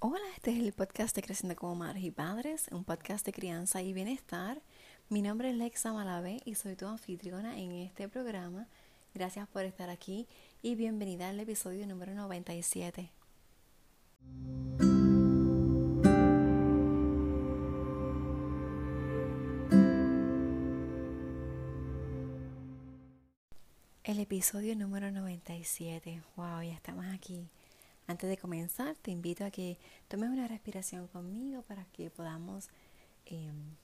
Hola, este es el podcast de Creciendo como Madres y Padres, un podcast de crianza y bienestar. Mi nombre es Lexa Malabé y soy tu anfitriona en este programa. Gracias por estar aquí y bienvenida al episodio número 97. El episodio número 97. Wow, ya estamos aquí. Antes de comenzar, te invito a que tomes una respiración conmigo para que podamos em,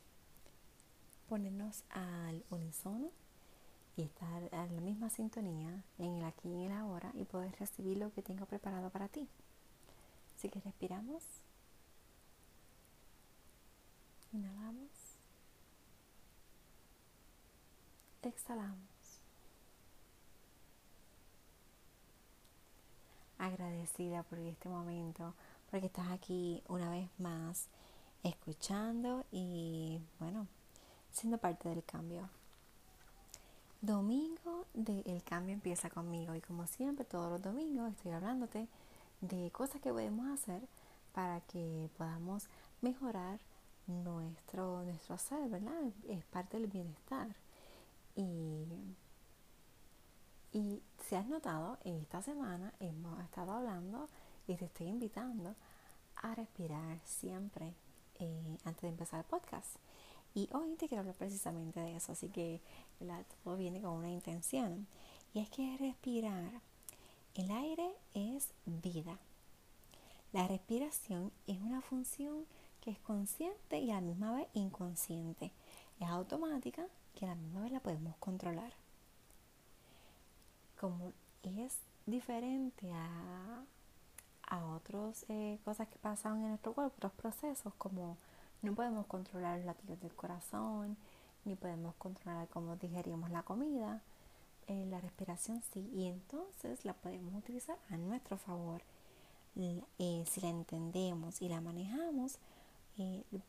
ponernos al unísono y estar en la misma sintonía en el aquí y en el ahora y poder recibir lo que tengo preparado para ti. Así que respiramos. Inhalamos. Exhalamos. Agradecida por este momento, porque estás aquí una vez más escuchando y bueno, siendo parte del cambio. Domingo del cambio empieza conmigo y como siempre todos los domingos estoy hablándote de cosas que podemos hacer para que podamos mejorar nuestro, nuestro ser, ¿verdad? Es parte del bienestar. Y y si has notado, en esta semana hemos estado hablando y te estoy invitando a respirar siempre eh, antes de empezar el podcast. Y hoy te quiero hablar precisamente de eso, así que todo viene con una intención. Y es que respirar, el aire es vida. La respiración es una función que es consciente y a la misma vez inconsciente. Es automática que a la misma vez la podemos controlar como es diferente a, a otras eh, cosas que pasan en nuestro cuerpo, otros procesos, como no podemos controlar los latidos del corazón, ni podemos controlar cómo digerimos la comida, eh, la respiración sí, y entonces la podemos utilizar a nuestro favor. Eh, si la entendemos y la manejamos,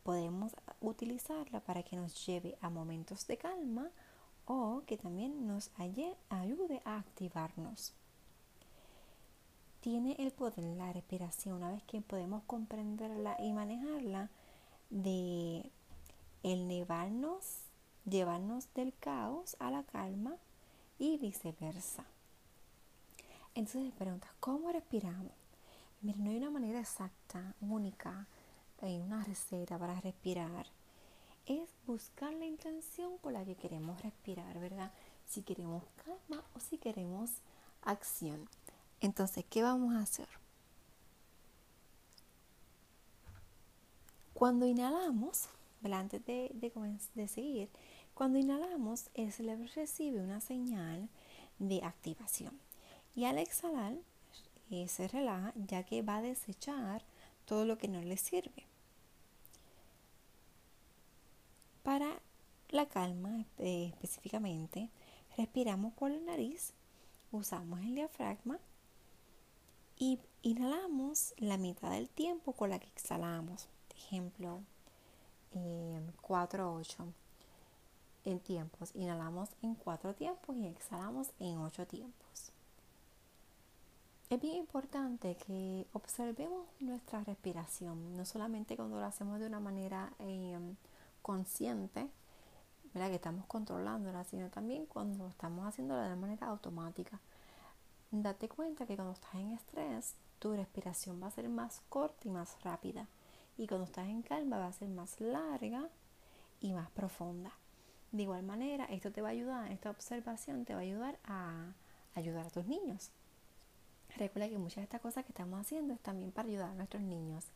podemos utilizarla para que nos lleve a momentos de calma o que también nos ayude a activarnos. Tiene el poder la respiración, una vez que podemos comprenderla y manejarla, de el nevarnos, llevarnos del caos a la calma y viceversa. Entonces preguntas, ¿cómo respiramos? Mira, no hay una manera exacta, única, hay una receta para respirar es buscar la intención por la que queremos respirar, ¿verdad? Si queremos calma o si queremos acción. Entonces, ¿qué vamos a hacer? Cuando inhalamos, antes de, de, seguir, cuando inhalamos, el cerebro recibe una señal de activación. Y al exhalar, eh, se relaja ya que va a desechar todo lo que no le sirve. Para la calma eh, específicamente, respiramos por la nariz, usamos el diafragma y inhalamos la mitad del tiempo con la que exhalamos. ejemplo, 4-8 en tiempos. Inhalamos en 4 tiempos y exhalamos en 8 tiempos. Es bien importante que observemos nuestra respiración, no solamente cuando lo hacemos de una manera eh, consciente, ¿verdad? que estamos controlándola, sino también cuando estamos haciéndola de manera automática. Date cuenta que cuando estás en estrés, tu respiración va a ser más corta y más rápida. Y cuando estás en calma va a ser más larga y más profunda. De igual manera, esto te va a ayudar, esta observación te va a ayudar a ayudar a tus niños. Recuerda que muchas de estas cosas que estamos haciendo es también para ayudar a nuestros niños.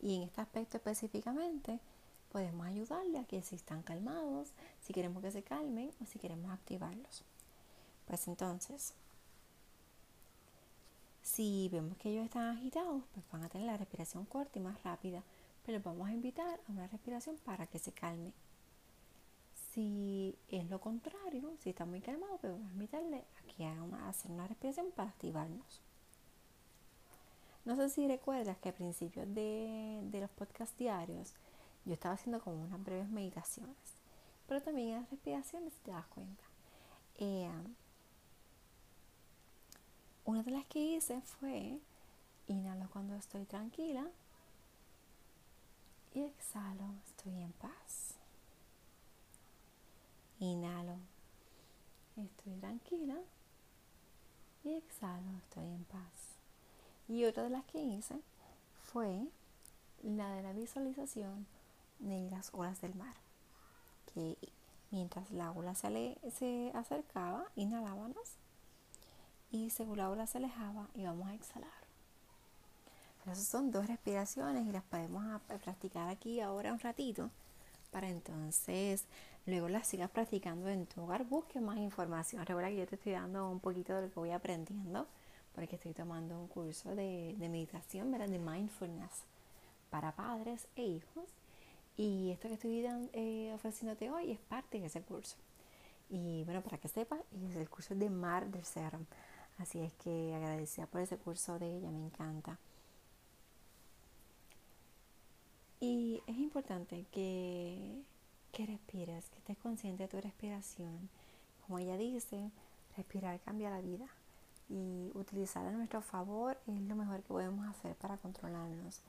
Y en este aspecto específicamente, podemos ayudarle a que si están calmados, si queremos que se calmen o si queremos activarlos. Pues entonces, si vemos que ellos están agitados, pues van a tener la respiración corta y más rápida, pero vamos a invitar a una respiración para que se calme. Si es lo contrario, si están muy calmados, pues vamos a invitarle a hagan hacer una respiración para activarnos. No sé si recuerdas que a principios de, de los podcasts diarios yo estaba haciendo como unas breves meditaciones, pero también en las respiraciones, te das cuenta. Eh, una de las que hice fue inhalo cuando estoy tranquila, Y exhalo, estoy en paz. Inhalo, estoy tranquila. Y exhalo, estoy en paz. Y otra de las que hice fue la de la visualización de las olas del mar. Que mientras la ola se, se acercaba, inhalábamos. Y según la ola se alejaba, íbamos a exhalar. Esas son dos respiraciones y las podemos practicar aquí ahora un ratito para entonces luego las sigas practicando en tu hogar. Busque más información. Recuerda que yo te estoy dando un poquito de lo que voy aprendiendo porque estoy tomando un curso de, meditación, ¿verdad? de mindfulness para padres e hijos. Y esto que estoy eh, ofreciéndote hoy es parte de ese curso. Y bueno, para que sepas, es el curso de Mar del Cerro. Así es que agradecida por ese curso de ella, me encanta. Y es importante que, que respires, que estés consciente de tu respiración. Como ella dice, respirar cambia la vida. Y utilizar a nuestro favor es lo mejor que podemos hacer para controlarnos.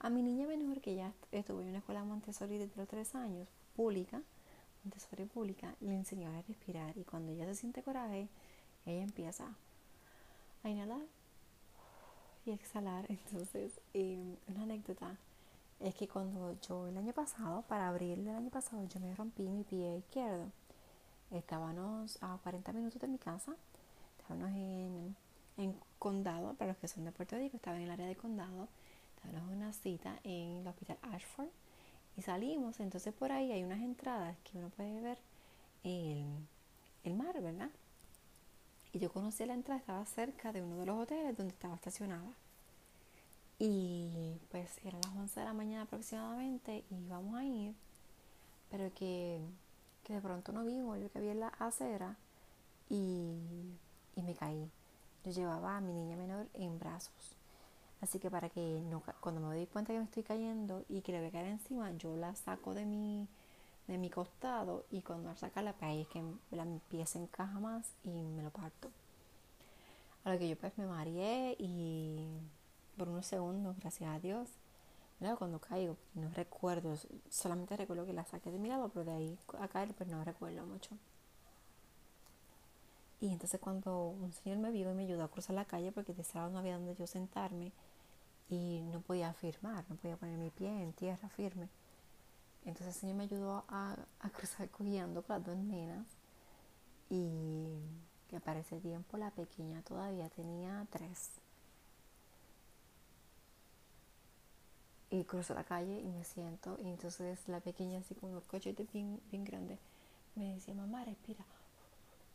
A mi niña menor, que ya estuvo en una escuela Montessori desde los tres años, pública, Montessori pública, le enseñó a respirar. Y cuando ella se siente coraje, ella empieza a inhalar y exhalar. Entonces, eh, una anécdota es que cuando yo el año pasado, para abril del año pasado, yo me rompí mi pie izquierdo. Estábamos a 40 minutos de mi casa, estábamos en, en condado, para los que son de Puerto Rico, estaba en el área de condado, en una cita en el hospital Ashford y salimos, entonces por ahí hay unas entradas que uno puede ver el, el mar, ¿verdad? Y yo conocí la entrada, estaba cerca de uno de los hoteles donde estaba estacionada. Y pues eran las 11 de la mañana aproximadamente y íbamos a ir, pero que, de pronto no vi yo que había en la acera y, y me caí. Yo llevaba a mi niña menor en brazos. Así que para que no, cuando me doy cuenta que me estoy cayendo y que le voy a caer encima, yo la saco de mi, de mi costado y cuando la saca la es que la, mi pie se encaja más y me lo parto. A lo que yo pues me mareé y por unos segundos, gracias a Dios. Cuando caigo, no recuerdo, solamente recuerdo que la saqué de mi lado, pero de ahí a caer, pues no recuerdo mucho. Y entonces cuando un señor me vio y me ayudó a cruzar la calle, porque de ese lado no había donde yo sentarme y no podía firmar, no podía poner mi pie en tierra firme. Entonces el señor me ayudó a, cruzar cogiendo con las dos nenas y que para ese tiempo la pequeña todavía tenía tres. y cruzo la calle y me siento y entonces la pequeña así como cochete bien, bien grande me decía mamá respira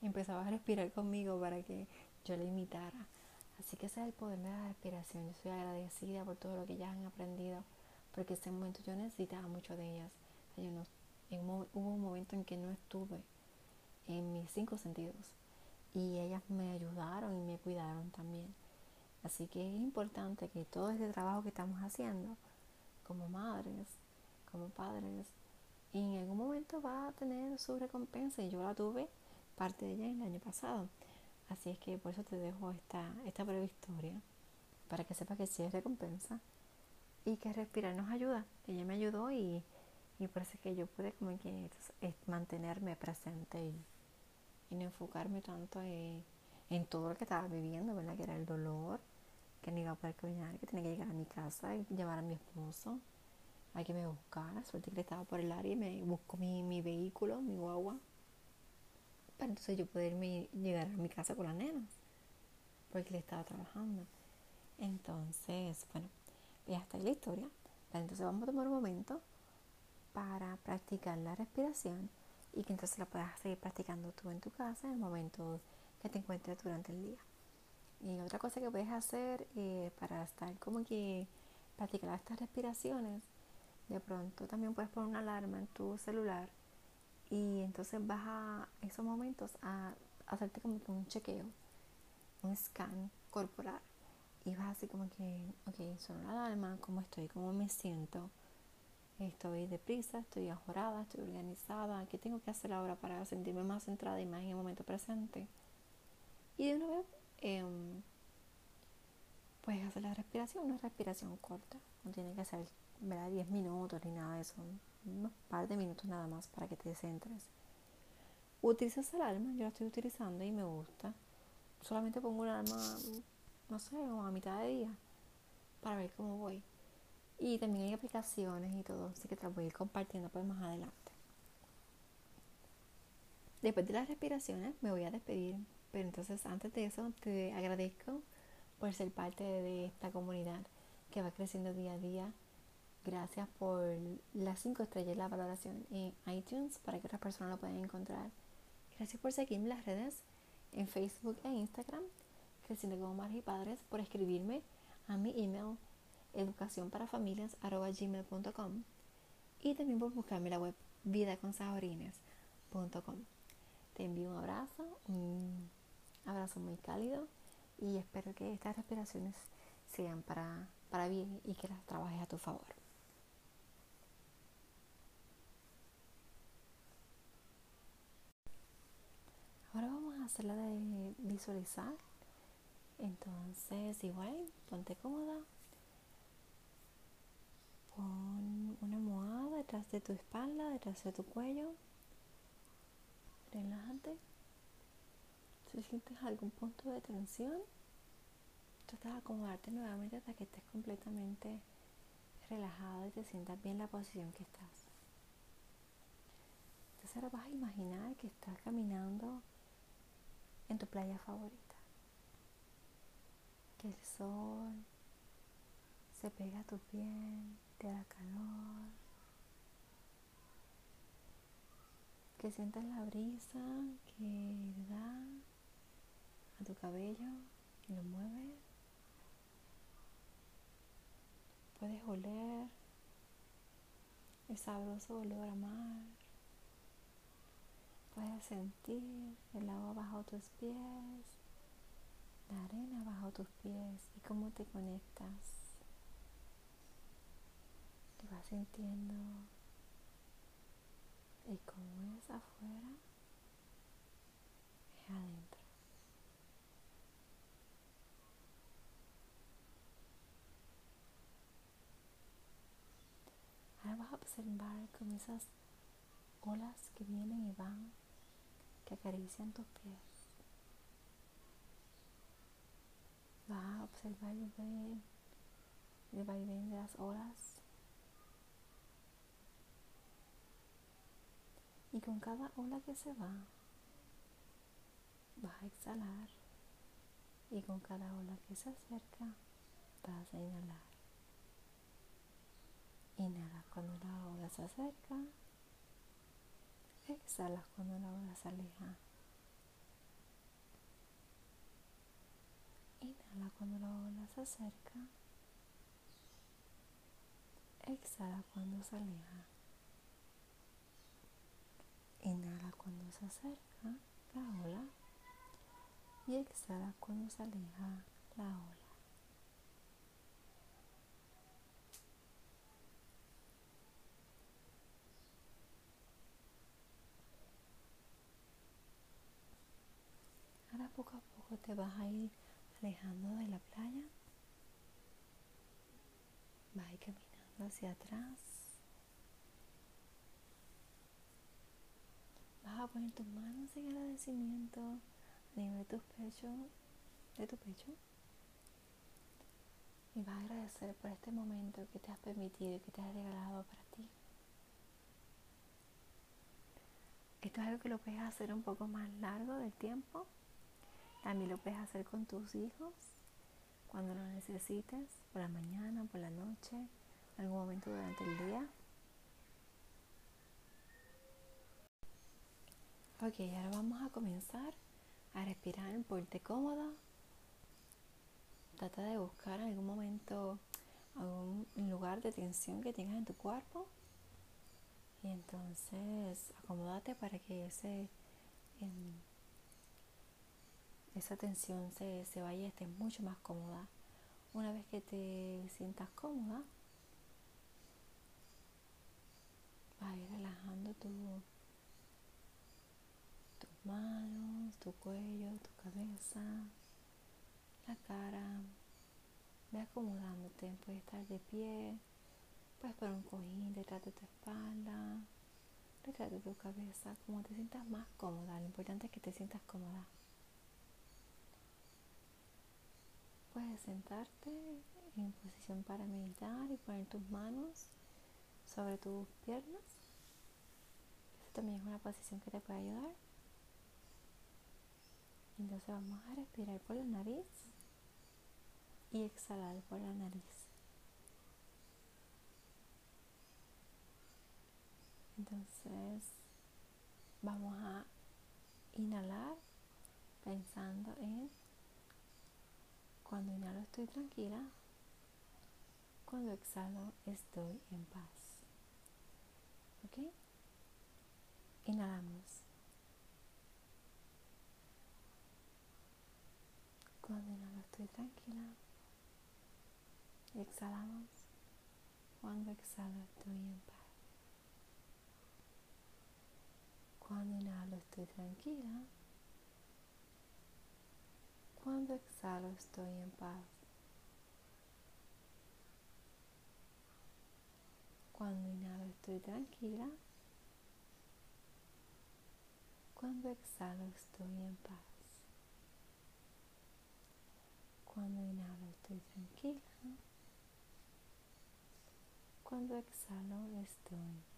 y empezaba a respirar conmigo para que yo le imitara así que ese es el poder de la respiración. Yo soy agradecida por todo lo que ellas han aprendido porque ese momento yo necesitaba mucho de ellas. Yo no, hubo un momento en que no estuve en mis cinco sentidos y ellas me ayudaron y me cuidaron también. Así que es importante que todo este trabajo que estamos haciendo como madres, como padres, en algún momento va a tener su recompensa y yo la tuve parte de ella el año pasado. Así es que por eso te dejo esta, esta breve historia, para que sepas que sí es recompensa y que respirar nos ayuda. Ella me ayudó y, y es que yo pude como que mantenerme presente y, no enfocarme tanto en, en, todo lo que estaba viviendo, ¿verdad? Que era el dolor, que no iba a poder caminar, que tenía que llegar a mi casa y llevar a mi esposo a que me buscara. Suerte que estaba por el área y me buscó mi, mi vehículo, mi guagua, para entonces yo poder llegar a mi casa con las nenas, porque le estaba trabajando. Entonces, bueno, ya está la historia. entonces vamos a tomar un momento para practicar la respiración y que entonces la puedas seguir practicando tú en tu casa en el momento que te encuentres durante el día. Y otra cosa que puedes hacer eh, para estar como que practicar estas respiraciones, de pronto también puedes poner una alarma en tu celular y entonces vas a esos momentos a hacerte como que un chequeo, un scan corporal. Y vas así como que, ok, suena la alarma, cómo estoy, cómo me siento. Estoy deprisa, estoy ajorada, estoy organizada. ¿Qué tengo que hacer ahora para sentirme más centrada y más en el momento presente? Y de una vez Em, puedes hacer la respiración, una respiración corta. No tiene que ser 10 minutos ni nada de eso. Un par de minutos nada más para que te centres. Utilizas el alma, yo la estoy utilizando y me gusta. Solamente pongo un alma, no sé, a mitad de día para ver cómo voy. Y también hay aplicaciones y todo, así que te las voy a ir compartiendo pues más adelante. Después de las respiraciones me voy a despedir, pero entonces antes de eso te agradezco por ser parte de esta comunidad que va creciendo día a día. Gracias por las 5 estrellas la valoración en iTunes para que otras personas lo puedan encontrar. Gracias por seguirme en las redes en Facebook e Instagram, Creciendo como y Padres, por escribirme a mi email educacionparafamilias.gmail.com y también por buscarme la web vidaconsajorines.com. Te envío un abrazo, un abrazo muy cálido y espero que estas respiraciones sean para, para bien y que las trabajes a tu favor. Ahora vamos a hacer la de visualizar. Entonces, igual, ponte cómoda. Pon una almohada detrás de tu espalda, detrás de tu cuello relájate. Si sientes algún punto de tensión, trata de acomodarte nuevamente hasta que estés completamente relajado y te sientas bien en la posición que estás. Entonces ahora vas a imaginar que estás caminando en tu playa favorita. Que el sol se pega a tu piel, te da calor que sientas la brisa que da a tu cabello y lo mueve. Puedes oler el sabroso olor a mar. Puedes sentir el agua bajo tus pies, la arena bajo tus pies y cómo te conectas. Te vas sintiendo y como es afuera, es adentro. Ahora vas a observar como esas olas que vienen y van, que acarician tus pies. Vas a observar el vaivén, el vaivén de las olas Y con cada ola que se va, vas a exhalar. Y con cada ola que se acerca, vas a inhalar. Inhalas cuando la ola se acerca. Exhalas cuando la ola se aleja. Inhala cuando la ola se acerca. Exhala cuando se aleja. Inhala cuando se acerca la ola y exhala cuando se aleja la ola. Ahora te vas a ir alejando de la playa. Vas a ir caminando hacia atrás Vas a poner tus manos en agradecimiento a nivel de tus pechos, de tu pecho. Y vas a agradecer por este momento que te has permitido y que te has regalado para ti. Esto es algo que lo puedes hacer un poco más largo del tiempo. También lo puedes hacer con tus hijos cuando lo necesites, por la mañana, por la noche, algún momento durante el día. Ok, ahora vamos a comenzar a respirar, ponte cómoda. Trata de buscar algún momento algún lugar de tensión que tengas en tu cuerpo. Y entonces acomódate para que ese, em, esa tensión se, se vaya y estés mucho más cómoda. Una vez que te sientas cómoda, vas a ir relajando tu manos, tu cuello, tu cabeza, la cara, Ve acomodándote, puedes estar de pie, puedes poner un cojín detrás de tu espalda, detrás de tu cabeza, como te sientas más cómoda. Lo importante es que te sientas cómoda. Puedes sentarte en posición para meditar y poner tus manos sobre tus piernas. Esa también es una posición que te puede ayudar. Entonces vamos a respirar por la nariz y exhalar por la nariz. Entonces vamos a inhalar pensando en cuando inhalo estoy tranquila, cuando exhalo estoy en paz. ¿Ok? Inhalamos. Cuando inhalo estoy tranquila. Exhalamos. Cuando exhalo estoy en paz. Cuando inhalo estoy tranquila. Cuando exhalo estoy en paz. Cuando inhalo estoy tranquila. Cuando exhalo estoy en paz. Cuando inhalo estoy tranquila. Cuando exhalo estoy.